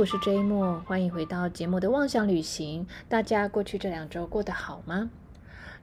我是 J 莫，欢迎回到节目的妄想旅行。大家过去这两周过得好吗？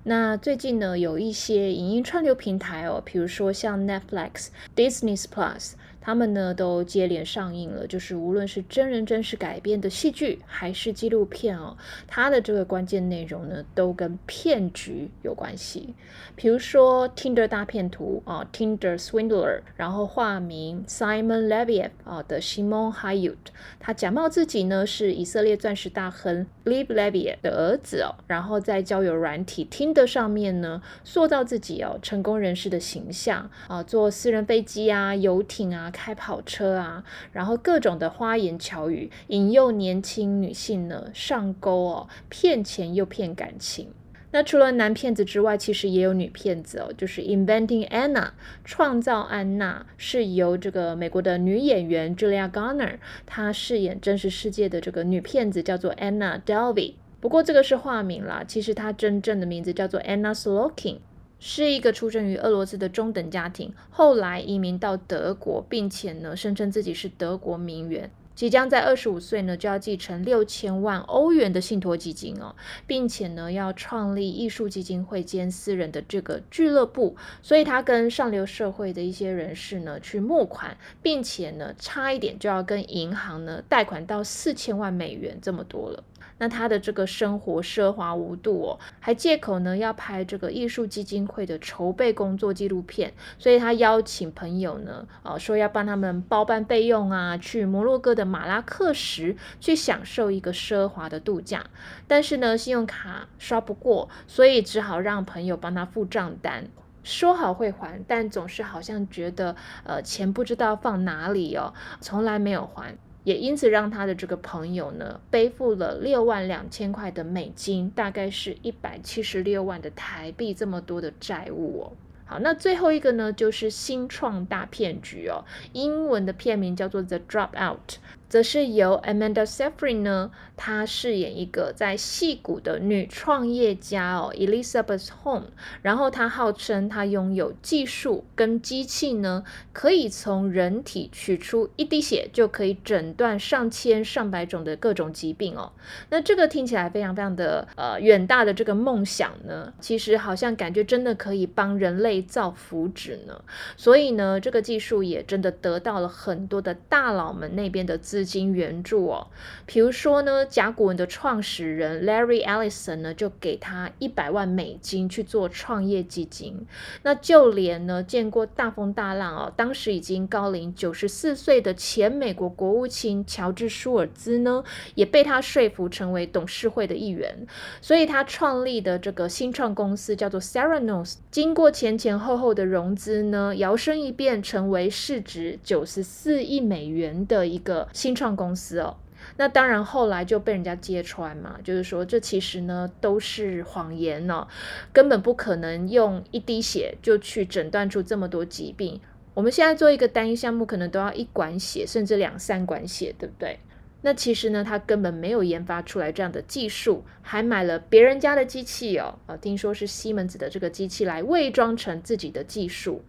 那最近呢，有一些影音串流平台哦，比如说像 Netflix、Disney Plus。他们呢都接连上映了，就是无论是真人真事改编的戏剧，还是纪录片哦，它的这个关键内容呢都跟骗局有关系。比如说 Tinder 大骗图啊，Tinder Swindler，然后化名 Simon Leviev 啊的 Simon Hayut，他假冒自己呢是以色列钻石大亨 Liv Leviev 的儿子哦，然后在交友软体 Tinder 上面呢塑造自己哦成功人士的形象啊，坐私人飞机啊、游艇啊。开跑车啊，然后各种的花言巧语引诱年轻女性呢上钩哦，骗钱又骗感情。那除了男骗子之外，其实也有女骗子哦，就是 Inventing Anna 创造安娜，是由这个美国的女演员 Julia Garner 她饰演真实世界的这个女骗子，叫做 Anna Delvey。不过这个是化名啦，其实她真正的名字叫做 Anna Slokin。是一个出生于俄罗斯的中等家庭，后来移民到德国，并且呢，声称自己是德国名媛，即将在二十五岁呢就要继承六千万欧元的信托基金哦，并且呢要创立艺术基金会兼私人的这个俱乐部，所以他跟上流社会的一些人士呢去募款，并且呢差一点就要跟银行呢贷款到四千万美元这么多了。那他的这个生活奢华无度哦，还借口呢要拍这个艺术基金会的筹备工作纪录片，所以他邀请朋友呢，呃，说要帮他们包办备用啊，去摩洛哥的马拉克什去享受一个奢华的度假。但是呢，信用卡刷不过，所以只好让朋友帮他付账单，说好会还，但总是好像觉得呃钱不知道放哪里哦，从来没有还。也因此让他的这个朋友呢，背负了六万两千块的美金，大概是一百七十六万的台币这么多的债务哦。好，那最后一个呢，就是新创大骗局哦，英文的片名叫做 The Dropout。则是由 Amanda Seyfried 呢，她饰演一个在戏谷的女创业家哦，Elizabeth Home。然后她号称她拥有技术跟机器呢，可以从人体取出一滴血就可以诊断上千上百种的各种疾病哦。那这个听起来非常非常的呃远大的这个梦想呢，其实好像感觉真的可以帮人类造福祉呢。所以呢，这个技术也真的得到了很多的大佬们那边的。资金援助哦，比如说呢，甲骨文的创始人 Larry Ellison 呢，就给他一百万美金去做创业基金。那就连呢，见过大风大浪哦，当时已经高龄九十四岁的前美国国务卿乔治舒尔兹呢，也被他说服成为董事会的一员。所以他创立的这个新创公司叫做 Seranos，经过前前后后的融资呢，摇身一变成为市值九十四亿美元的一个。新创公司哦，那当然后来就被人家揭穿嘛，就是说这其实呢都是谎言哦，根本不可能用一滴血就去诊断出这么多疾病。我们现在做一个单一项目，可能都要一管血，甚至两三管血，对不对？那其实呢，他根本没有研发出来这样的技术，还买了别人家的机器哦，啊，听说是西门子的这个机器来伪装成自己的技术。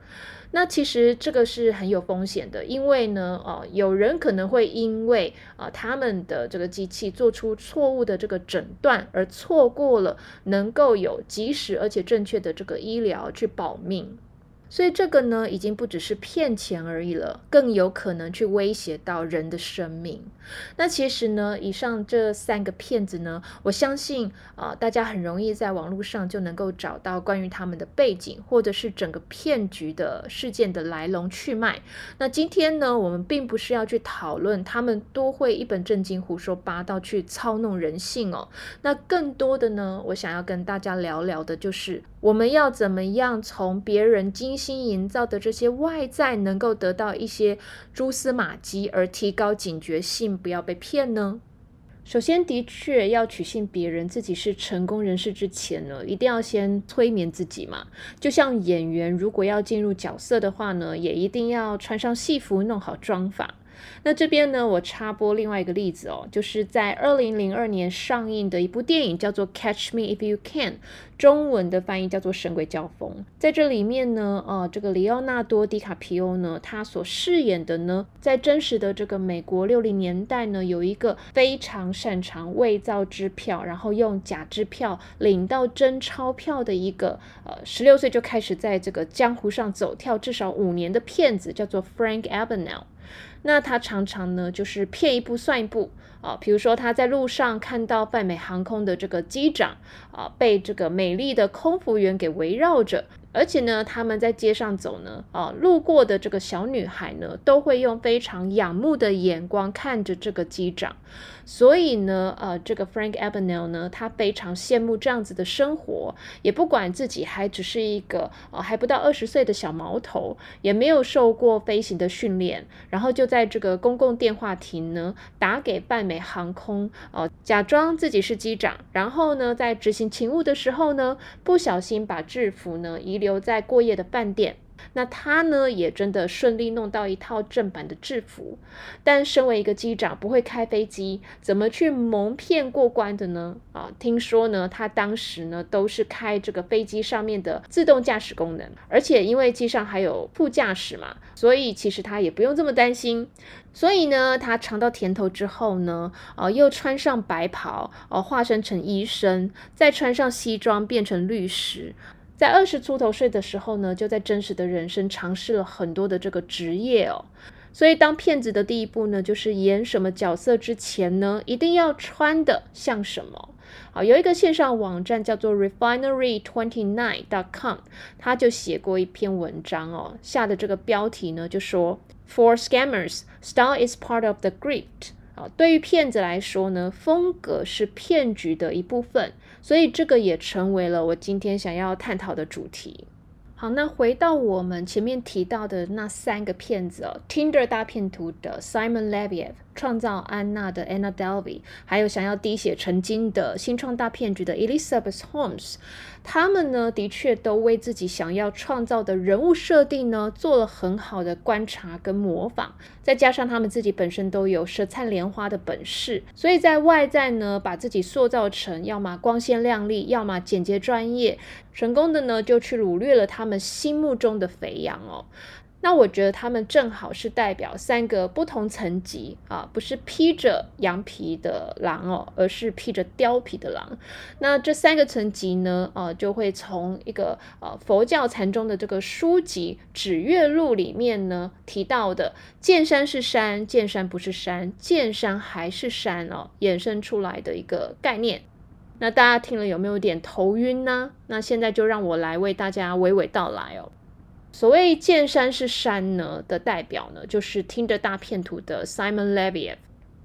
那其实这个是很有风险的，因为呢，呃，有人可能会因为啊他们的这个机器做出错误的这个诊断，而错过了能够有及时而且正确的这个医疗去保命。所以这个呢，已经不只是骗钱而已了，更有可能去威胁到人的生命。那其实呢，以上这三个骗子呢，我相信啊，大家很容易在网络上就能够找到关于他们的背景，或者是整个骗局的事件的来龙去脉。那今天呢，我们并不是要去讨论他们多会一本正经胡说八道去操弄人性哦。那更多的呢，我想要跟大家聊聊的就是。我们要怎么样从别人精心营造的这些外在，能够得到一些蛛丝马迹，而提高警觉性，不要被骗呢？首先，的确要取信别人，自己是成功人士之前呢，一定要先催眠自己嘛。就像演员如果要进入角色的话呢，也一定要穿上戏服，弄好妆法。那这边呢，我插播另外一个例子哦，就是在二零零二年上映的一部电影，叫做《Catch Me If You Can》，中文的翻译叫做《神鬼交锋》。在这里面呢，呃，这个里奥纳多·迪卡皮欧呢，他所饰演的呢，在真实的这个美国六零年代呢，有一个非常擅长伪造支票，然后用假支票领到真钞票的一个呃，十六岁就开始在这个江湖上走跳至少五年的骗子，叫做 Frank Abagnale。那他常常呢，就是骗一步算一步啊。比如说他在路上看到泛美航空的这个机长啊，被这个美丽的空服员给围绕着。而且呢，他们在街上走呢，啊，路过的这个小女孩呢，都会用非常仰慕的眼光看着这个机长。所以呢，呃，这个 Frank a b e n e l 呢，他非常羡慕这样子的生活，也不管自己还只是一个呃还不到二十岁的小毛头，也没有受过飞行的训练，然后就在这个公共电话亭呢，打给泛美航空，呃，假装自己是机长，然后呢，在执行勤务的时候呢，不小心把制服呢遗留留在过夜的饭店。那他呢，也真的顺利弄到一套正版的制服，但身为一个机长，不会开飞机，怎么去蒙骗过关的呢？啊，听说呢，他当时呢都是开这个飞机上面的自动驾驶功能，而且因为机上还有副驾驶嘛，所以其实他也不用这么担心。所以呢，他尝到甜头之后呢，啊，又穿上白袍，哦，化身成医生，再穿上西装变成律师。在二十出头岁的时候呢，就在真实的人生尝试了很多的这个职业哦。所以当骗子的第一步呢，就是演什么角色之前呢，一定要穿的像什么。好，有一个线上网站叫做 Refinery Twenty Nine dot com，他就写过一篇文章哦，下的这个标题呢就说：For scammers, style is part of the grift。啊，对于骗子来说呢，风格是骗局的一部分，所以这个也成为了我今天想要探讨的主题。好，那回到我们前面提到的那三个骗子哦，Tinder 大骗图的 Simon Leviev。创造安娜的 Anna Delvey，还有想要滴血成金的新创大骗局的 Elizabeth Holmes，他们呢的确都为自己想要创造的人物设定呢做了很好的观察跟模仿，再加上他们自己本身都有舌灿莲花的本事，所以在外在呢把自己塑造成要么光鲜亮丽，要么简洁专业，成功的呢就去掳掠了他们心目中的肥羊哦。那我觉得他们正好是代表三个不同层级啊，不是披着羊皮的狼哦，而是披着貂皮的狼。那这三个层级呢，呃，就会从一个呃佛教禅宗的这个书籍《指月录》里面呢提到的“见山是山，见山不是山，见山还是山”哦，衍生出来的一个概念。那大家听了有没有点头晕呢？那现在就让我来为大家娓娓道来哦。所谓见山是山呢的代表呢，就是听着大片图的 Simon Leviev。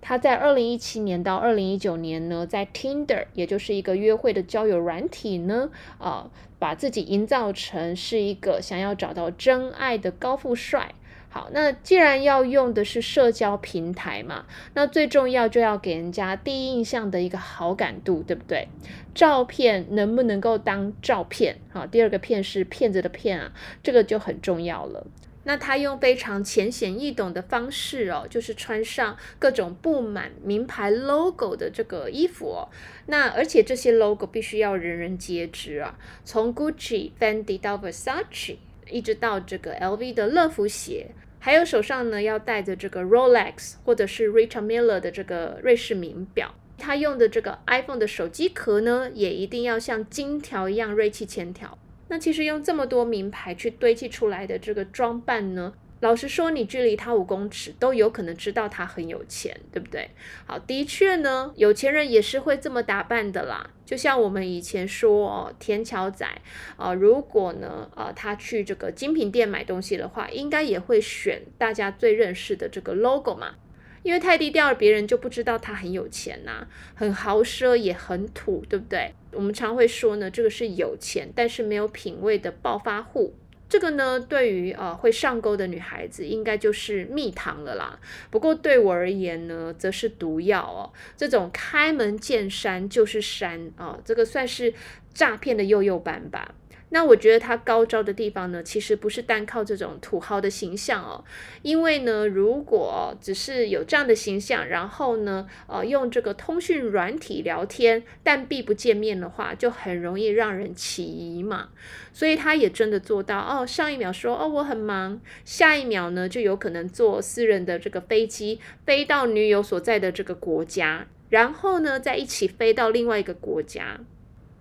他在二零一七年到二零一九年呢，在 Tinder，也就是一个约会的交友软体呢，啊，把自己营造成是一个想要找到真爱的高富帅。好，那既然要用的是社交平台嘛，那最重要就要给人家第一印象的一个好感度，对不对？照片能不能够当照片？好，第二个骗是骗子的骗啊，这个就很重要了。那他用非常浅显易懂的方式哦，就是穿上各种布满名牌 logo 的这个衣服哦，那而且这些 logo 必须要人人皆知啊，从 Gucci、Fendi 到 Versace。一直到这个 LV 的乐福鞋，还有手上呢要戴着这个 Rolex 或者是 Richard Miller 的这个瑞士名表，他用的这个 iPhone 的手机壳呢，也一定要像金条一样锐气千条。那其实用这么多名牌去堆砌出来的这个装扮呢？老实说，你距离他五公尺都有可能知道他很有钱，对不对？好，的确呢，有钱人也是会这么打扮的啦。就像我们以前说哦，田桥仔啊，如果呢，呃，他去这个精品店买东西的话，应该也会选大家最认识的这个 logo 嘛，因为太低调了，别人就不知道他很有钱呐，很豪奢也很土，对不对？我们常会说呢，这个是有钱但是没有品味的暴发户。这个呢，对于呃会上钩的女孩子，应该就是蜜糖了啦。不过对我而言呢，则是毒药哦。这种开门见山就是山啊，这个算是诈骗的幼幼版吧。那我觉得他高招的地方呢，其实不是单靠这种土豪的形象哦，因为呢，如果只是有这样的形象，然后呢，呃，用这个通讯软体聊天，但避不见面的话，就很容易让人起疑嘛。所以他也真的做到哦，上一秒说哦我很忙，下一秒呢就有可能坐私人的这个飞机飞到女友所在的这个国家，然后呢再一起飞到另外一个国家。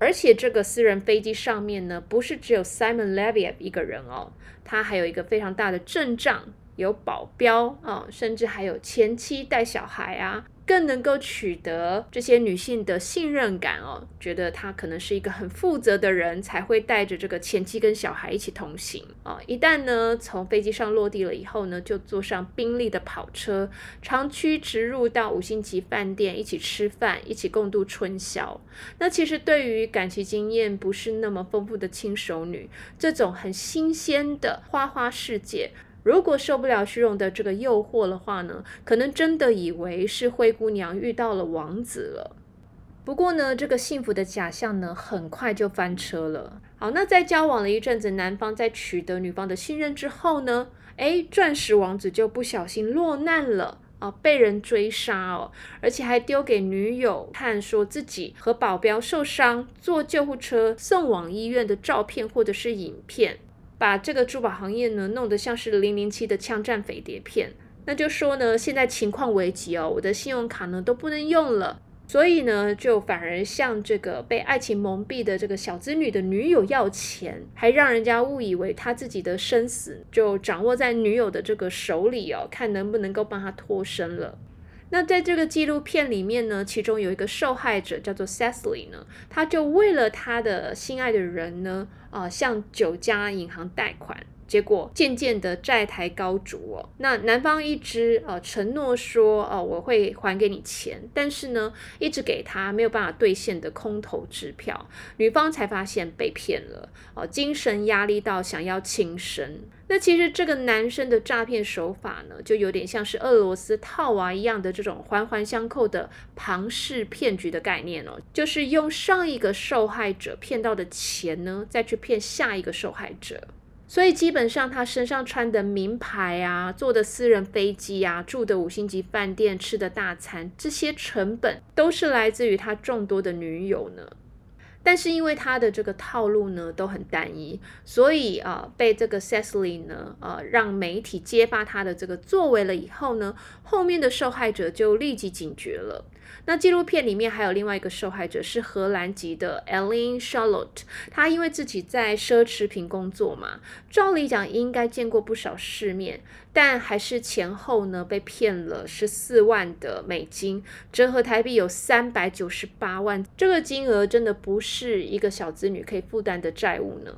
而且这个私人飞机上面呢，不是只有 Simon Leviev 一个人哦，他还有一个非常大的阵仗，有保镖啊，甚至还有前妻带小孩啊。更能够取得这些女性的信任感哦，觉得他可能是一个很负责的人，才会带着这个前妻跟小孩一起同行啊。一旦呢从飞机上落地了以后呢，就坐上宾利的跑车，长驱直入到五星级饭店一起吃饭，一起共度春宵。那其实对于感情经验不是那么丰富的轻熟女，这种很新鲜的花花世界。如果受不了虚荣的这个诱惑的话呢，可能真的以为是灰姑娘遇到了王子了。不过呢，这个幸福的假象呢，很快就翻车了。好，那在交往了一阵子，男方在取得女方的信任之后呢，诶，钻石王子就不小心落难了啊，被人追杀哦，而且还丢给女友看，说自己和保镖受伤，坐救护车送往医院的照片或者是影片。把这个珠宝行业呢弄得像是零零七的枪战匪谍片，那就说呢，现在情况危急哦，我的信用卡呢都不能用了，所以呢，就反而向这个被爱情蒙蔽的这个小资女的女友要钱，还让人家误以为他自己的生死就掌握在女友的这个手里哦，看能不能够帮他脱身了。那在这个纪录片里面呢，其中有一个受害者叫做 Cecily 呢，他就为了他的心爱的人呢，啊，向九家银行贷款。结果渐渐的债台高筑哦，那男方一直呃承诺说哦我会还给你钱，但是呢一直给他没有办法兑现的空头支票，女方才发现被骗了哦，精神压力到想要轻生。那其实这个男生的诈骗手法呢，就有点像是俄罗斯套娃一样的这种环环相扣的庞氏骗局的概念哦，就是用上一个受害者骗到的钱呢，再去骗下一个受害者。所以基本上，他身上穿的名牌啊，坐的私人飞机啊，住的五星级饭店，吃的大餐，这些成本都是来自于他众多的女友呢。但是因为他的这个套路呢都很单一，所以啊被这个 Cecily 呢呃让媒体揭发他的这个作为了以后呢，后面的受害者就立即警觉了。那纪录片里面还有另外一个受害者是荷兰籍的 Ellen Charlotte，她因为自己在奢侈品工作嘛，照理讲应该见过不少世面，但还是前后呢被骗了十四万的美金，折合台币有三百九十八万，这个金额真的不是。一个小子女可以负担的债务呢？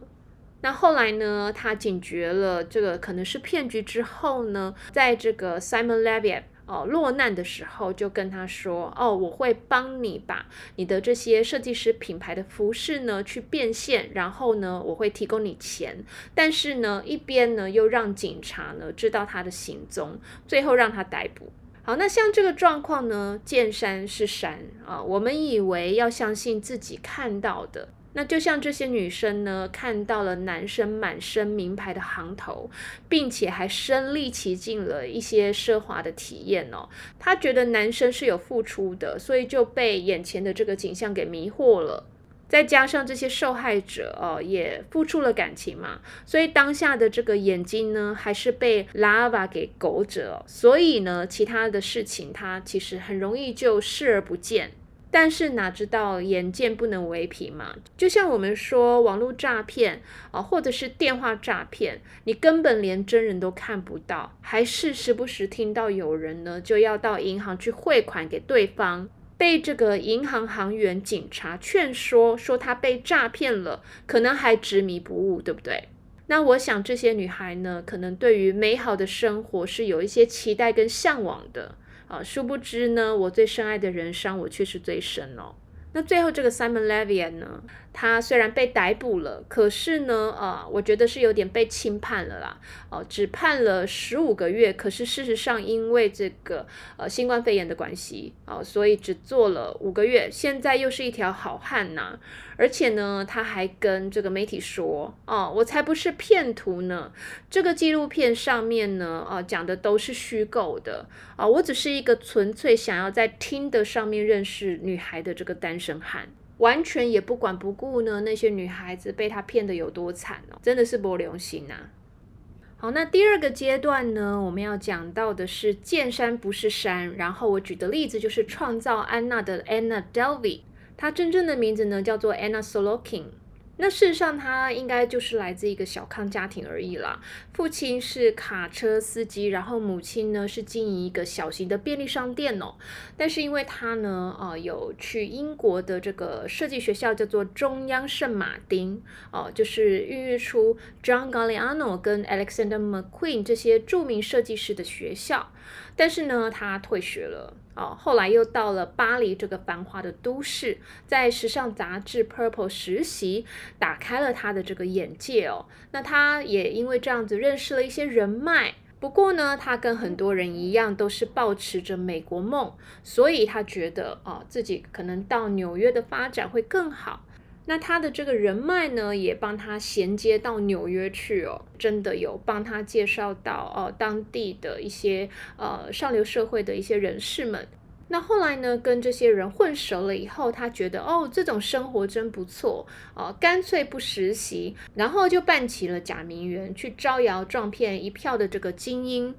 那后来呢？他警觉了这个可能是骗局之后呢，在这个 Simon Leviev 哦落难的时候，就跟他说：“哦，我会帮你把你的这些设计师品牌的服饰呢去变现，然后呢，我会提供你钱。但是呢，一边呢又让警察呢知道他的行踪，最后让他逮捕。”好，那像这个状况呢，见山是山啊。我们以为要相信自己看到的，那就像这些女生呢，看到了男生满身名牌的行头，并且还身历其境了一些奢华的体验哦。她觉得男生是有付出的，所以就被眼前的这个景象给迷惑了。再加上这些受害者哦，也付出了感情嘛，所以当下的这个眼睛呢，还是被 lava 给勾着，所以呢，其他的事情他其实很容易就视而不见。但是哪知道眼见不能为凭嘛？就像我们说网络诈骗啊，或者是电话诈骗，你根本连真人都看不到，还是时不时听到有人呢就要到银行去汇款给对方。被这个银行行员、警察劝说，说他被诈骗了，可能还执迷不悟，对不对？那我想这些女孩呢，可能对于美好的生活是有一些期待跟向往的啊。殊不知呢，我最深爱的人伤我却是最深哦。那最后这个 Simon Levian 呢，他虽然被逮捕了，可是呢，呃，我觉得是有点被轻判了啦，哦，只判了十五个月。可是事实上，因为这个呃新冠肺炎的关系，哦，所以只做了五个月。现在又是一条好汉呐，而且呢，他还跟这个媒体说，哦，我才不是骗徒呢，这个纪录片上面呢，啊，讲的都是虚构的，啊，我只是一个纯粹想要在听的上面认识女孩的这个单身汉。完全也不管不顾呢，那些女孩子被他骗的有多惨哦，真的是不留心啊。好，那第二个阶段呢，我们要讲到的是见山不是山。然后我举的例子就是创造安娜的 Anna Delvey，她真正的名字呢叫做 Anna Solokin。那事实上，他应该就是来自一个小康家庭而已啦。父亲是卡车司机，然后母亲呢是经营一个小型的便利商店哦。但是因为他呢，呃，有去英国的这个设计学校，叫做中央圣马丁哦，就是孕育出 John Galliano 跟 Alexander McQueen 这些著名设计师的学校。但是呢，他退学了。哦，后来又到了巴黎这个繁华的都市，在时尚杂志 Purple 实习，打开了他的这个眼界哦。那他也因为这样子认识了一些人脉。不过呢，他跟很多人一样，都是抱持着美国梦，所以他觉得哦，自己可能到纽约的发展会更好。那他的这个人脉呢，也帮他衔接到纽约去哦，真的有帮他介绍到哦当地的一些呃上流社会的一些人士们。那后来呢，跟这些人混熟了以后，他觉得哦这种生活真不错哦，干脆不实习，然后就办起了假名媛，去招摇撞骗一票的这个精英。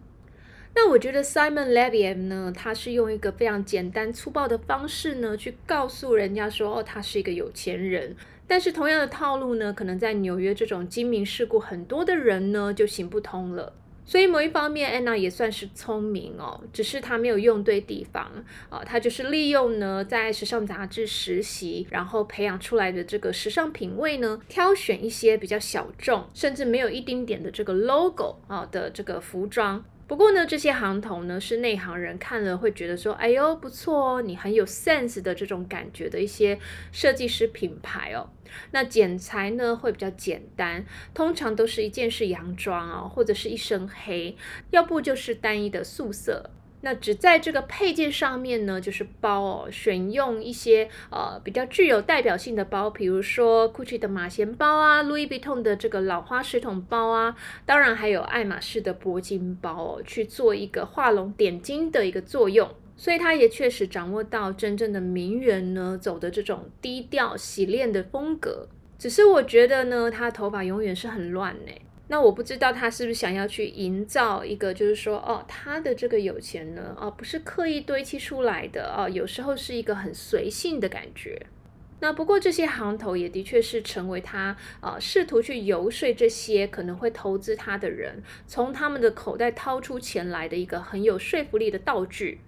那我觉得 Simon Levy 呢，他是用一个非常简单粗暴的方式呢，去告诉人家说，哦，他是一个有钱人。但是同样的套路呢，可能在纽约这种精明世故很多的人呢，就行不通了。所以某一方面，Anna 也算是聪明哦，只是她没有用对地方啊。她就是利用呢，在时尚杂志实习，然后培养出来的这个时尚品味呢，挑选一些比较小众，甚至没有一丁点的这个 logo 啊的这个服装。不过呢，这些行头呢是内行人看了会觉得说，哎呦不错哦，你很有 sense 的这种感觉的一些设计师品牌哦。那剪裁呢会比较简单，通常都是一件是洋装哦，或者是一身黑，要不就是单一的素色。那只在这个配件上面呢，就是包哦，选用一些呃比较具有代表性的包，比如说 Gucci 的马衔包啊，Louis Vuitton 的这个老花水桶包啊，当然还有爱马仕的铂金包哦，去做一个画龙点睛的一个作用。所以他也确实掌握到真正的名媛呢走的这种低调洗练的风格。只是我觉得呢，他头发永远是很乱呢。那我不知道他是不是想要去营造一个，就是说，哦，他的这个有钱呢，哦，不是刻意堆砌出来的，哦，有时候是一个很随性的感觉。那不过这些行头也的确是成为他，呃，试图去游说这些可能会投资他的人，从他们的口袋掏出钱来的一个很有说服力的道具。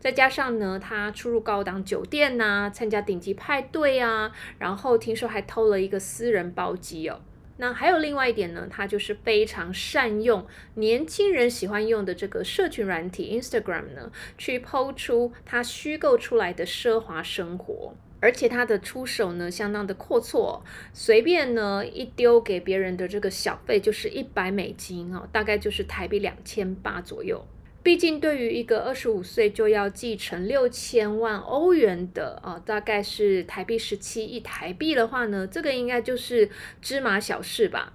再加上呢，他出入高档酒店呐，参加顶级派对啊，然后听说还偷了一个私人包机哦。那还有另外一点呢，他就是非常善用年轻人喜欢用的这个社群软体 Instagram 呢，去抛出他虚构出来的奢华生活，而且他的出手呢相当的阔绰，随便呢一丢给别人的这个小费就是一百美金哦，大概就是台币两千八左右。毕竟，对于一个二十五岁就要继承六千万欧元的啊，大概是台币十七亿台币的话呢，这个应该就是芝麻小事吧。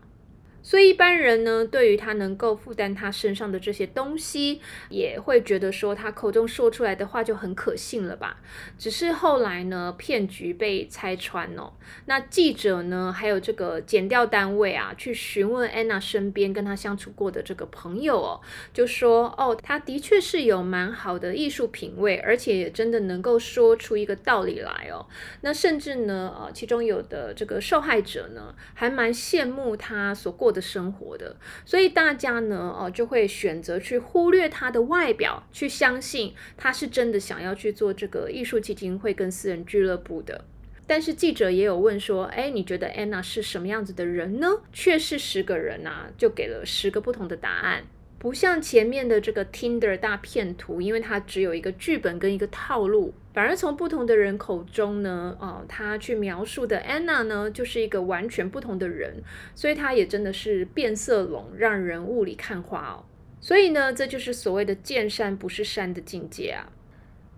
所以一般人呢，对于他能够负担他身上的这些东西，也会觉得说他口中说出来的话就很可信了吧？只是后来呢，骗局被拆穿哦。那记者呢，还有这个检调单位啊，去询问安娜身边跟她相处过的这个朋友哦，就说哦，他的确是有蛮好的艺术品味，而且也真的能够说出一个道理来哦。那甚至呢，呃，其中有的这个受害者呢，还蛮羡慕他所过的。生活的，所以大家呢，哦，就会选择去忽略他的外表，去相信他是真的想要去做这个艺术基金会跟私人俱乐部的。但是记者也有问说，哎，你觉得安娜是什么样子的人呢？却是十个人呐，就给了十个不同的答案。不像前面的这个 Tinder 大骗图，因为它只有一个剧本跟一个套路，反而从不同的人口中呢，哦，他去描述的 Anna 呢，就是一个完全不同的人，所以他也真的是变色龙，让人雾里看花哦。所以呢，这就是所谓的见山不是山的境界啊。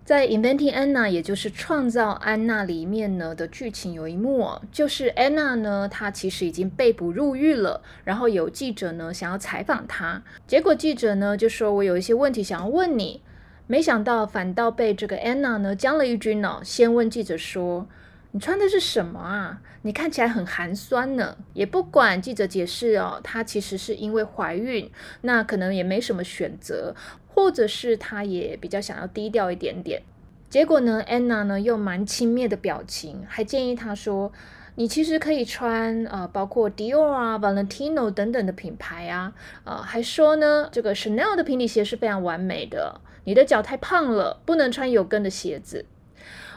在《Inventing Anna》，也就是创造安娜里面呢的剧情有一幕，就是安娜呢，她其实已经被捕入狱了，然后有记者呢想要采访她，结果记者呢就说：“我有一些问题想要问你。”没想到反倒被这个安娜呢将了一军哦，先问记者说：“你穿的是什么啊？你看起来很寒酸呢。”也不管记者解释哦，她其实是因为怀孕，那可能也没什么选择。或者是她也比较想要低调一点点，结果呢，安娜呢又蛮轻蔑的表情，还建议她说：“你其实可以穿呃，包括 Dior 啊、Valentino 等等的品牌啊，呃，还说呢，这个 Chanel 的平底鞋是非常完美的。你的脚太胖了，不能穿有跟的鞋子。”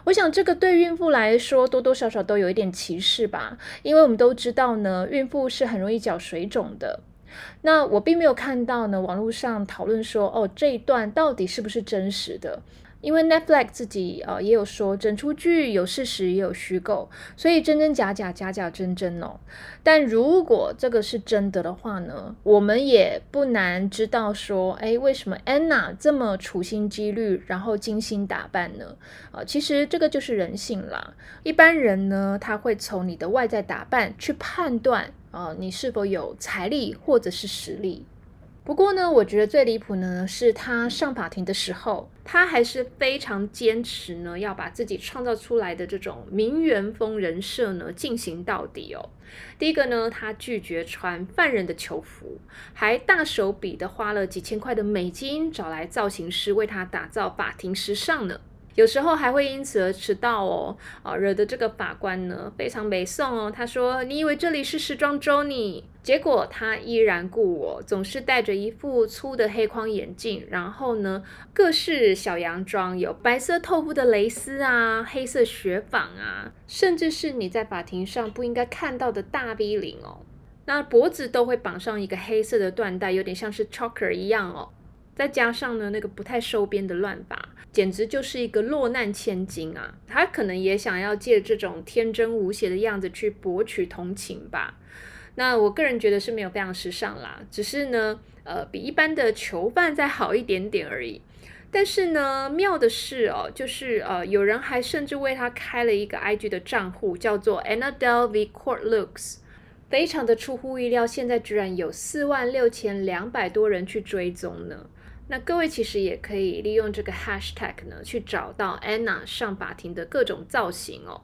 我想这个对孕妇来说多多少少都有一点歧视吧，因为我们都知道呢，孕妇是很容易脚水肿的。那我并没有看到呢，网络上讨论说，哦，这一段到底是不是真实的？因为 Netflix 自己呃也有说，整出剧有事实也有虚构，所以真真假假，假假真真哦。但如果这个是真的的话呢，我们也不难知道说，哎，为什么 Anna 这么处心积虑，然后精心打扮呢？啊，其实这个就是人性啦。一般人呢，他会从你的外在打扮去判断，啊，你是否有财力或者是实力。不过呢，我觉得最离谱呢，是他上法庭的时候，他还是非常坚持呢，要把自己创造出来的这种名媛风人设呢进行到底哦。第一个呢，他拒绝穿犯人的囚服，还大手笔的花了几千块的美金找来造型师为他打造法庭时尚呢。有时候还会因此而迟到哦，啊，惹得这个法官呢非常没送哦。他说：“你以为这里是时装周呢？”结果他依然故我，总是戴着一副粗的黑框眼镜，然后呢，各式小洋装，有白色透肤的蕾丝啊，黑色雪纺啊，甚至是你在法庭上不应该看到的大 V 领哦。那脖子都会绑上一个黑色的缎带，有点像是 choker 一样哦。再加上呢，那个不太收编的乱发，简直就是一个落难千金啊！他可能也想要借这种天真无邪的样子去博取同情吧。那我个人觉得是没有非常时尚啦，只是呢，呃，比一般的囚犯再好一点点而已。但是呢，妙的是哦，就是呃，有人还甚至为他开了一个 IG 的账户，叫做 Anna Delvey Court Looks，非常的出乎意料，现在居然有四万六千两百多人去追踪呢。那各位其实也可以利用这个 hashtag 呢，去找到 Anna 上法庭的各种造型哦。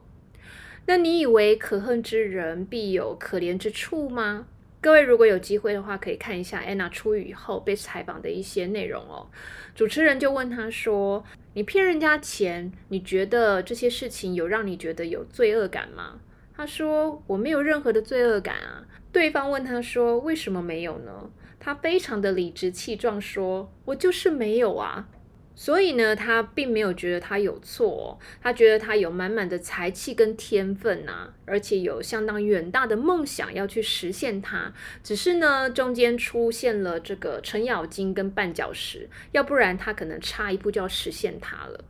那你以为可恨之人必有可怜之处吗？各位如果有机会的话，可以看一下 Anna 出狱以后被采访的一些内容哦。主持人就问他说：“你骗人家钱，你觉得这些事情有让你觉得有罪恶感吗？”他说：“我没有任何的罪恶感啊。”对方问他说：“为什么没有呢？”他非常的理直气壮说：“我就是没有啊。”所以呢，他并没有觉得他有错，他觉得他有满满的才气跟天分呐，而且有相当远大的梦想要去实现它。只是呢，中间出现了这个程咬金跟绊脚石，要不然他可能差一步就要实现它了。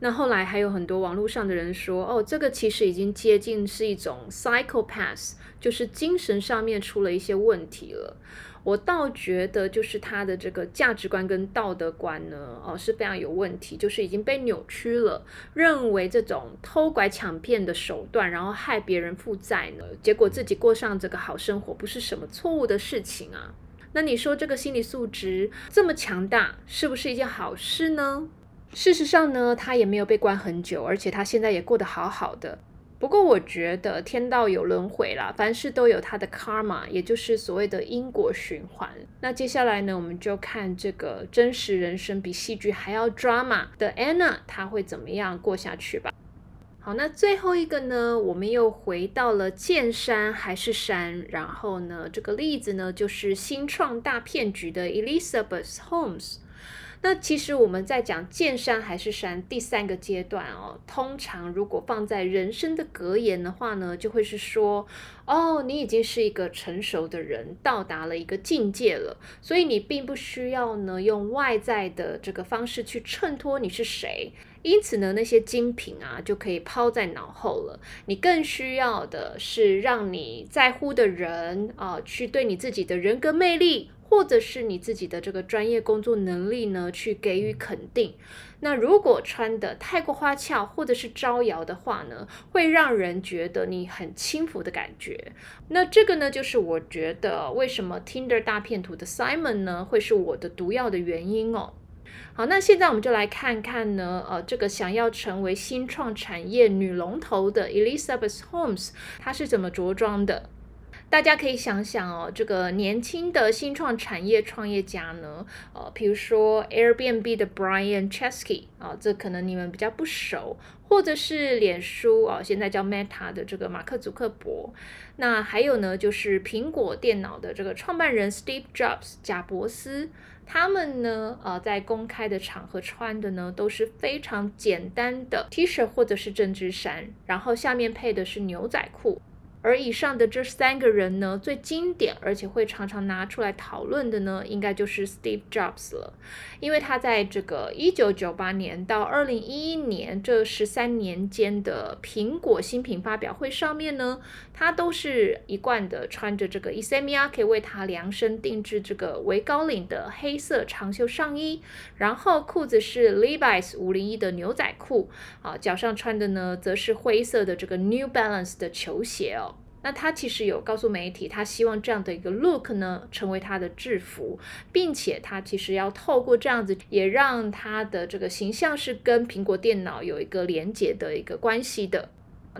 那后来还有很多网络上的人说：“哦，这个其实已经接近是一种 psychopath，就是精神上面出了一些问题了。”我倒觉得，就是他的这个价值观跟道德观呢，哦是非常有问题，就是已经被扭曲了，认为这种偷拐抢骗的手段，然后害别人负债呢，结果自己过上这个好生活，不是什么错误的事情啊。那你说这个心理素质这么强大，是不是一件好事呢？事实上呢，他也没有被关很久，而且他现在也过得好好的。不过我觉得天道有轮回啦，凡事都有它的 karma，也就是所谓的因果循环。那接下来呢，我们就看这个真实人生比戏剧还要 drama 的 Anna，她会怎么样过下去吧？好，那最后一个呢，我们又回到了见山还是山，然后呢，这个例子呢，就是新创大骗局的 Elizabeth Holmes。那其实我们在讲见山还是山第三个阶段哦，通常如果放在人生的格言的话呢，就会是说，哦，你已经是一个成熟的人，到达了一个境界了，所以你并不需要呢用外在的这个方式去衬托你是谁。因此呢，那些精品啊就可以抛在脑后了。你更需要的是让你在乎的人啊，去对你自己的人格魅力，或者是你自己的这个专业工作能力呢，去给予肯定。那如果穿的太过花俏，或者是招摇的话呢，会让人觉得你很轻浮的感觉。那这个呢，就是我觉得为什么 Tinder 大片图的 Simon 呢，会是我的毒药的原因哦。好，那现在我们就来看看呢，呃，这个想要成为新创产业女龙头的 Elizabeth Holmes，她是怎么着装的？大家可以想想哦，这个年轻的新创产业创业家呢，呃，比如说 Airbnb 的 Brian Chesky 啊，这可能你们比较不熟，或者是脸书啊，现在叫 Meta 的这个马克·祖克伯，那还有呢，就是苹果电脑的这个创办人 Steve Jobs 贾伯斯。他们呢，呃，在公开的场合穿的呢，都是非常简单的 T 恤或者是针织衫，然后下面配的是牛仔裤。而以上的这三个人呢，最经典而且会常常拿出来讨论的呢，应该就是 Steve Jobs 了，因为他在这个一九九八年到二零一一年这十三年间的苹果新品发表会上面呢，他都是一贯的穿着这个 i s a m i a k 为他量身定制这个围高领的黑色长袖上衣，然后裤子是 Levi's 五零一的牛仔裤，啊，脚上穿的呢则是灰色的这个 New Balance 的球鞋哦。那他其实有告诉媒体，他希望这样的一个 look 呢，成为他的制服，并且他其实要透过这样子，也让他的这个形象是跟苹果电脑有一个连接的一个关系的。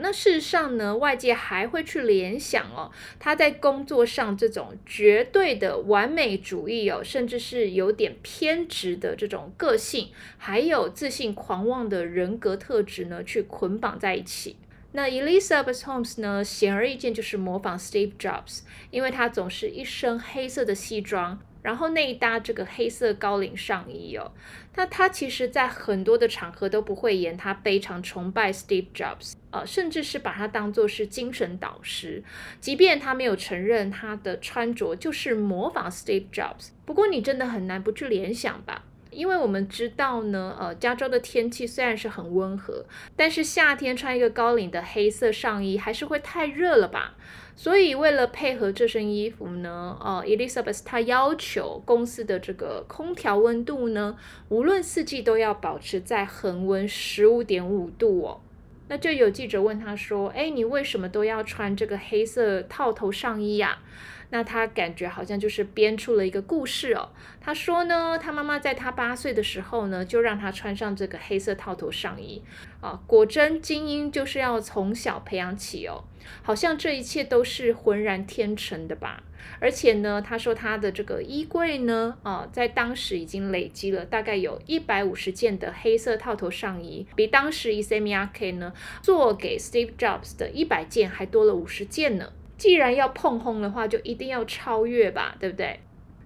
那事实上呢，外界还会去联想哦，他在工作上这种绝对的完美主义哦，甚至是有点偏执的这种个性，还有自信狂妄的人格特质呢，去捆绑在一起。那 Elizabeth Holmes 呢？显而易见就是模仿 Steve Jobs，因为他总是一身黑色的西装，然后内搭这个黑色高领上衣哦。那他其实，在很多的场合都不会言他非常崇拜 Steve Jobs，呃，甚至是把他当做是精神导师，即便他没有承认他的穿着就是模仿 Steve Jobs。不过你真的很难不去联想吧？因为我们知道呢，呃，加州的天气虽然是很温和，但是夏天穿一个高领的黑色上衣还是会太热了吧？所以为了配合这身衣服呢，呃，Elizabeth 她要求公司的这个空调温度呢，无论四季都要保持在恒温十五点五度哦。那就有记者问他说：“哎，你为什么都要穿这个黑色套头上衣呀？”那他感觉好像就是编出了一个故事哦。他说呢，他妈妈在他八岁的时候呢，就让他穿上这个黑色套头上衣啊。果真，精英就是要从小培养起哦。好像这一切都是浑然天成的吧。而且呢，他说他的这个衣柜呢，啊，在当时已经累积了大概有一百五十件的黑色套头上衣，比当时 e s a m i a k 呢做给 Steve Jobs 的一百件还多了五十件呢。既然要碰轰的话，就一定要超越吧，对不对？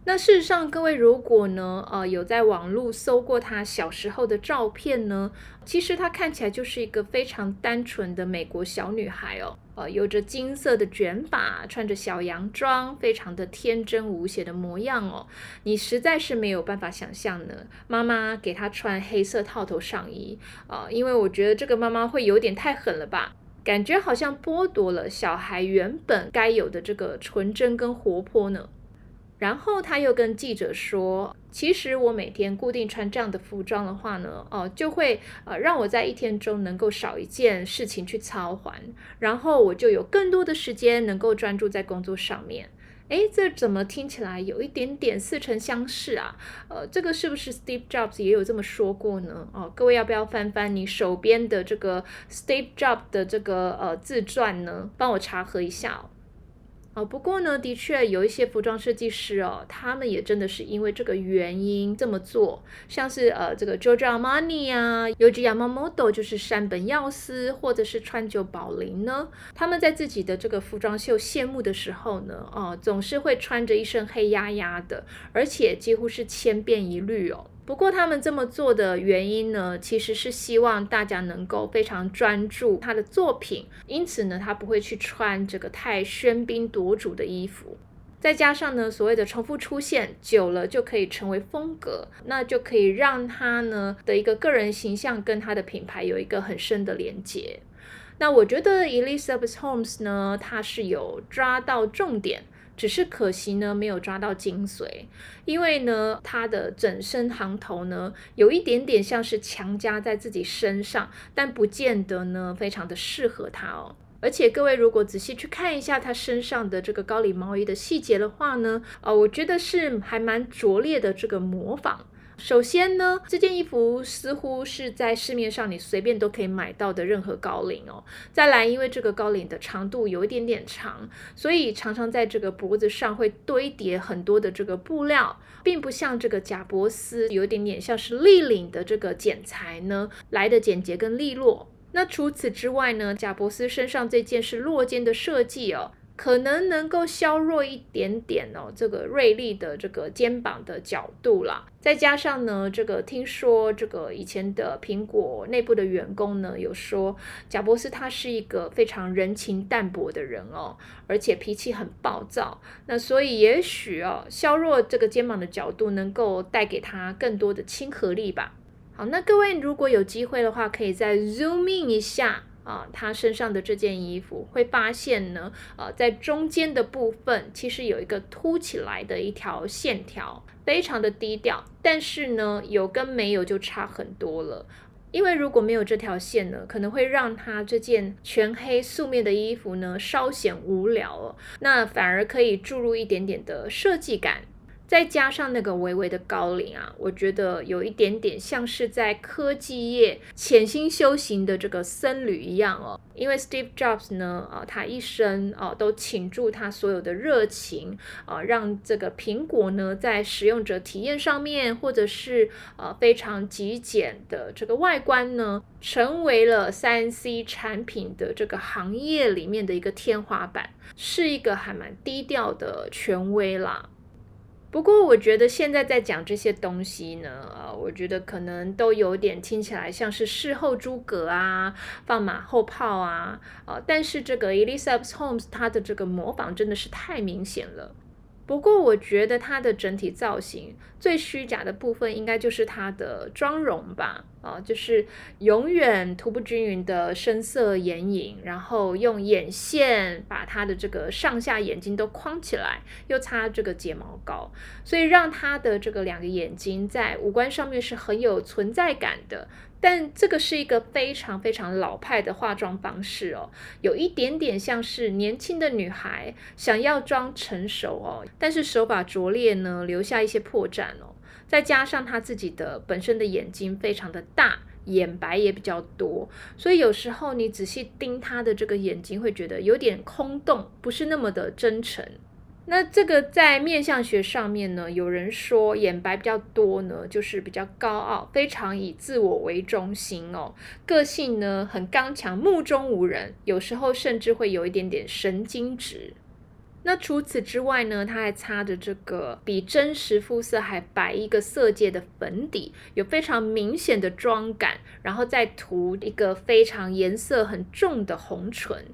那事实上，各位如果呢，呃，有在网络搜过她小时候的照片呢，其实她看起来就是一个非常单纯的美国小女孩哦，呃，有着金色的卷发，穿着小洋装，非常的天真无邪的模样哦。你实在是没有办法想象呢，妈妈给她穿黑色套头上衣啊，因为我觉得这个妈妈会有点太狠了吧。感觉好像剥夺了小孩原本该有的这个纯真跟活泼呢。然后他又跟记者说：“其实我每天固定穿这样的服装的话呢，哦，就会呃让我在一天中能够少一件事情去操环，然后我就有更多的时间能够专注在工作上面。”哎，这怎么听起来有一点点似曾相识啊？呃，这个是不是 Steve Jobs 也有这么说过呢？哦，各位要不要翻翻你手边的这个 Steve Jobs 的这个呃自传呢？帮我查核一下哦。哦，不过呢，的确有一些服装设计师哦，他们也真的是因为这个原因这么做，像是呃这个 Giorgio Armani 啊，Yohji Yamamoto 就是山本耀司，或者是川久保玲呢，他们在自己的这个服装秀谢幕的时候呢，哦，总是会穿着一身黑压压的，而且几乎是千变一律哦。不过他们这么做的原因呢，其实是希望大家能够非常专注他的作品，因此呢，他不会去穿这个太喧宾夺主的衣服。再加上呢，所谓的重复出现久了就可以成为风格，那就可以让他呢的一个个人形象跟他的品牌有一个很深的连接。那我觉得 Elizabeth Holmes 呢，他是有抓到重点。只是可惜呢，没有抓到精髓，因为呢，他的整身行头呢，有一点点像是强加在自己身上，但不见得呢，非常的适合他哦。而且各位如果仔细去看一下他身上的这个高领毛衣的细节的话呢，呃，我觉得是还蛮拙劣的这个模仿。首先呢，这件衣服似乎是在市面上你随便都可以买到的任何高领哦。再来，因为这个高领的长度有一点点长，所以常常在这个脖子上会堆叠很多的这个布料，并不像这个贾伯斯有一点点像是立领的这个剪裁呢来的简洁跟利落。那除此之外呢，贾伯斯身上这件是落肩的设计哦。可能能够削弱一点点哦，这个锐利的这个肩膀的角度啦。再加上呢，这个听说这个以前的苹果内部的员工呢，有说贾伯斯他是一个非常人情淡薄的人哦，而且脾气很暴躁。那所以也许哦，削弱这个肩膀的角度，能够带给他更多的亲和力吧。好，那各位如果有机会的话，可以再 zoom in 一下。啊，他身上的这件衣服会发现呢，呃，在中间的部分其实有一个凸起来的一条线条，非常的低调，但是呢，有跟没有就差很多了。因为如果没有这条线呢，可能会让他这件全黑素面的衣服呢稍显无聊哦，那反而可以注入一点点的设计感。再加上那个微微的高领啊，我觉得有一点点像是在科技业潜心修行的这个僧侣一样哦。因为 Steve Jobs 呢，啊，他一生啊都倾注他所有的热情啊，让这个苹果呢在使用者体验上面，或者是呃非常极简的这个外观呢，成为了三 C 产品的这个行业里面的一个天花板，是一个还蛮低调的权威啦。不过，我觉得现在在讲这些东西呢，呃，我觉得可能都有点听起来像是事后诸葛啊，放马后炮啊，呃，但是这个 Elizabeth Holmes 她的这个模仿真的是太明显了。不过，我觉得它的整体造型最虚假的部分，应该就是它的妆容吧。啊，就是永远涂不均匀的深色眼影，然后用眼线把它的这个上下眼睛都框起来，又擦这个睫毛膏，所以让它的这个两个眼睛在五官上面是很有存在感的。但这个是一个非常非常老派的化妆方式哦，有一点点像是年轻的女孩想要装成熟哦，但是手法拙劣呢，留下一些破绽哦。再加上她自己的本身的眼睛非常的大，眼白也比较多，所以有时候你仔细盯她的这个眼睛，会觉得有点空洞，不是那么的真诚。那这个在面相学上面呢，有人说眼白比较多呢，就是比较高傲，非常以自我为中心哦，个性呢很刚强，目中无人，有时候甚至会有一点点神经质。那除此之外呢，他还擦着这个比真实肤色还白一个色阶的粉底，有非常明显的妆感，然后再涂一个非常颜色很重的红唇。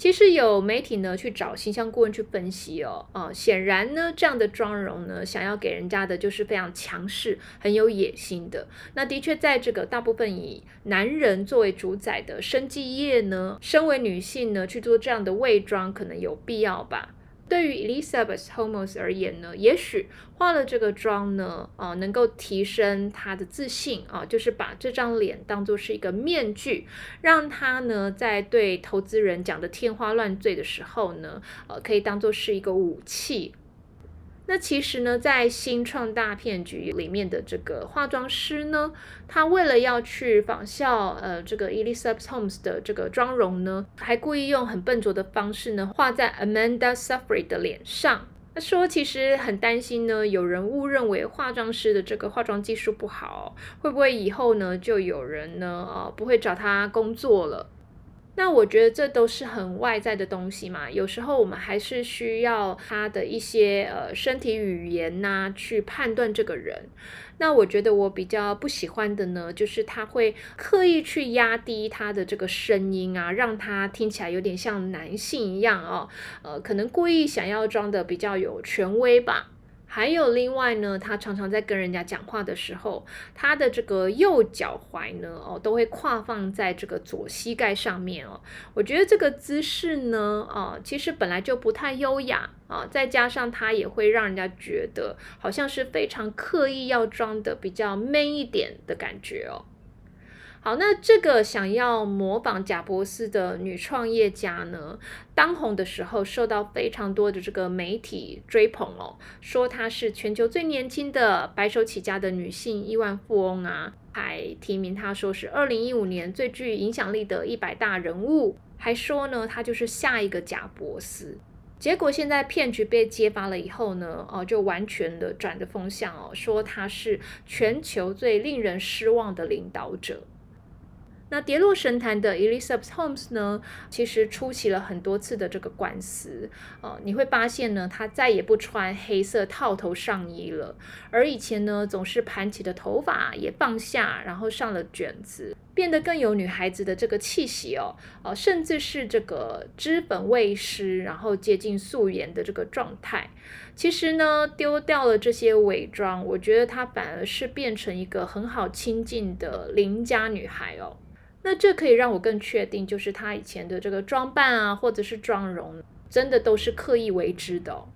其实有媒体呢去找形象顾问去分析哦，啊，显然呢这样的妆容呢，想要给人家的就是非常强势、很有野心的。那的确在这个大部分以男人作为主宰的生计业呢，身为女性呢去做这样的伪装，可能有必要吧。对于 Elizabeth Holmes 而言呢，也许化了这个妆呢，啊，能够提升她的自信啊，就是把这张脸当做是一个面具，让她呢在对投资人讲的天花乱坠的时候呢，呃，可以当做是一个武器。那其实呢，在新创大骗局里面的这个化妆师呢，他为了要去仿效呃这个 Elizabeth Holmes 的这个妆容呢，还故意用很笨拙的方式呢，画在 Amanda Seyfried 的脸上。他说其实很担心呢，有人误认为化妆师的这个化妆技术不好，会不会以后呢就有人呢呃不会找他工作了？那我觉得这都是很外在的东西嘛，有时候我们还是需要他的一些呃身体语言呐，去判断这个人。那我觉得我比较不喜欢的呢，就是他会刻意去压低他的这个声音啊，让他听起来有点像男性一样哦，呃，可能故意想要装的比较有权威吧。还有另外呢，他常常在跟人家讲话的时候，他的这个右脚踝呢，哦，都会跨放在这个左膝盖上面哦。我觉得这个姿势呢，哦，其实本来就不太优雅啊，再加上他也会让人家觉得好像是非常刻意要装的比较 man 一点的感觉哦。好，那这个想要模仿贾伯斯的女创业家呢，当红的时候受到非常多的这个媒体追捧哦，说她是全球最年轻的白手起家的女性亿万富翁啊，还提名她说是二零一五年最具影响力的一百大人物，还说呢她就是下一个贾伯斯。结果现在骗局被揭发了以后呢，哦，就完全的转着风向哦，说她是全球最令人失望的领导者。那跌落神坛的 Elizabeth Holmes 呢，其实出席了很多次的这个官司，呃，你会发现呢，她再也不穿黑色套头上衣了，而以前呢，总是盘起的头发也放下，然后上了卷子，变得更有女孩子的这个气息哦，呃，甚至是这个脂粉未施，然后接近素颜的这个状态。其实呢，丢掉了这些伪装，我觉得她反而是变成一个很好亲近的邻家女孩哦。那这可以让我更确定，就是她以前的这个装扮啊，或者是妆容，真的都是刻意为之的。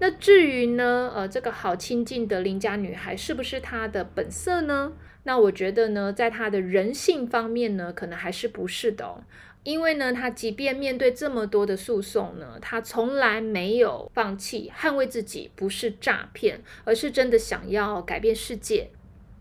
那至于呢，呃，这个好亲近的邻家女孩是不是她的本色呢？那我觉得呢，在她的人性方面呢，可能还是不是的。因为呢，她即便面对这么多的诉讼呢，她从来没有放弃捍卫自己，不是诈骗，而是真的想要改变世界。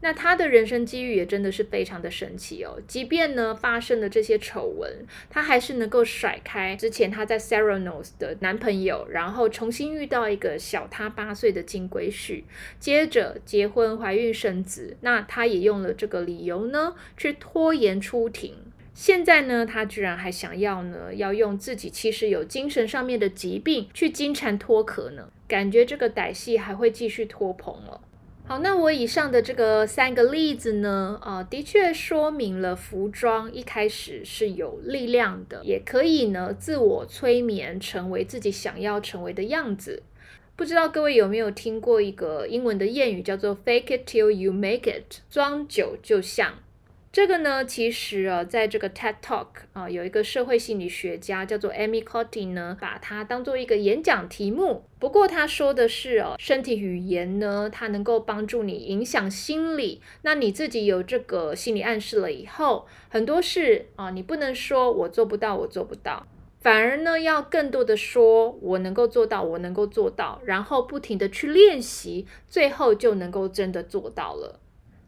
那他的人生机遇也真的是非常的神奇哦，即便呢发生了这些丑闻，他还是能够甩开之前他在 Sarah Knows 的男朋友，然后重新遇到一个小他八岁的金龟婿，接着结婚、怀孕、生子。那他也用了这个理由呢，去拖延出庭。现在呢，他居然还想要呢，要用自己其实有精神上面的疾病去金蝉脱壳呢，感觉这个歹戏还会继续拖棚了。好，那我以上的这个三个例子呢，啊，的确说明了服装一开始是有力量的，也可以呢自我催眠，成为自己想要成为的样子。不知道各位有没有听过一个英文的谚语，叫做 “Fake it till you make it”，装久就像。这个呢，其实啊，在这个 TED Talk 啊，有一个社会心理学家叫做 Amy Cotty 呢，把它当做一个演讲题目。不过他说的是哦，身体语言呢，它能够帮助你影响心理。那你自己有这个心理暗示了以后，很多事啊，你不能说我做不到，我做不到，反而呢，要更多的说我能够做到，我能够做到，然后不停的去练习，最后就能够真的做到了。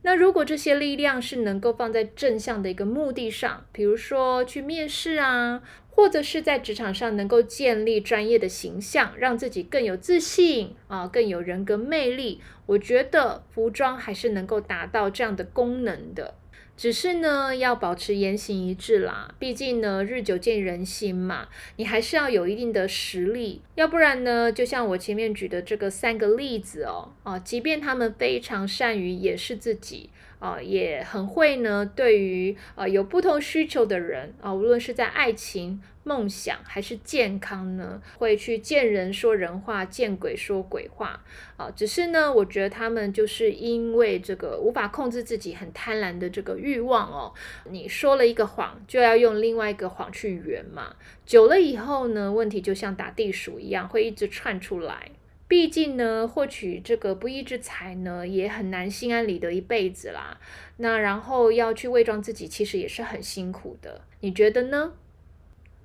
那如果这些力量是能够放在正向的一个目的上，比如说去面试啊，或者是在职场上能够建立专业的形象，让自己更有自信啊，更有人格魅力，我觉得服装还是能够达到这样的功能的。只是呢，要保持言行一致啦。毕竟呢，日久见人心嘛，你还是要有一定的实力，要不然呢，就像我前面举的这个三个例子哦，啊，即便他们非常善于掩饰自己。啊，也很会呢。对于啊有不同需求的人啊，无论是在爱情、梦想还是健康呢，会去见人说人话，见鬼说鬼话啊。只是呢，我觉得他们就是因为这个无法控制自己很贪婪的这个欲望哦。你说了一个谎，就要用另外一个谎去圆嘛。久了以后呢，问题就像打地鼠一样，会一直窜出来。毕竟呢，获取这个不义之财呢，也很难心安理得一辈子啦。那然后要去伪装自己，其实也是很辛苦的。你觉得呢？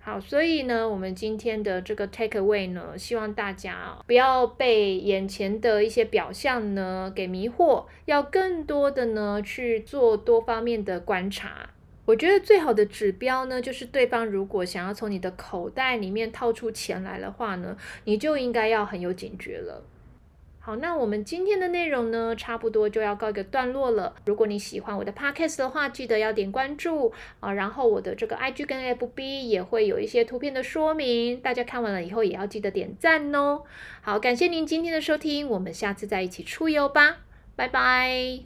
好，所以呢，我们今天的这个 take away 呢，希望大家不要被眼前的一些表象呢给迷惑，要更多的呢去做多方面的观察。我觉得最好的指标呢，就是对方如果想要从你的口袋里面套出钱来的话呢，你就应该要很有警觉了。好，那我们今天的内容呢，差不多就要告一个段落了。如果你喜欢我的 podcast 的话，记得要点关注啊，然后我的这个 IG 跟 FB 也会有一些图片的说明，大家看完了以后也要记得点赞哦。好，感谢您今天的收听，我们下次再一起出游吧，拜拜。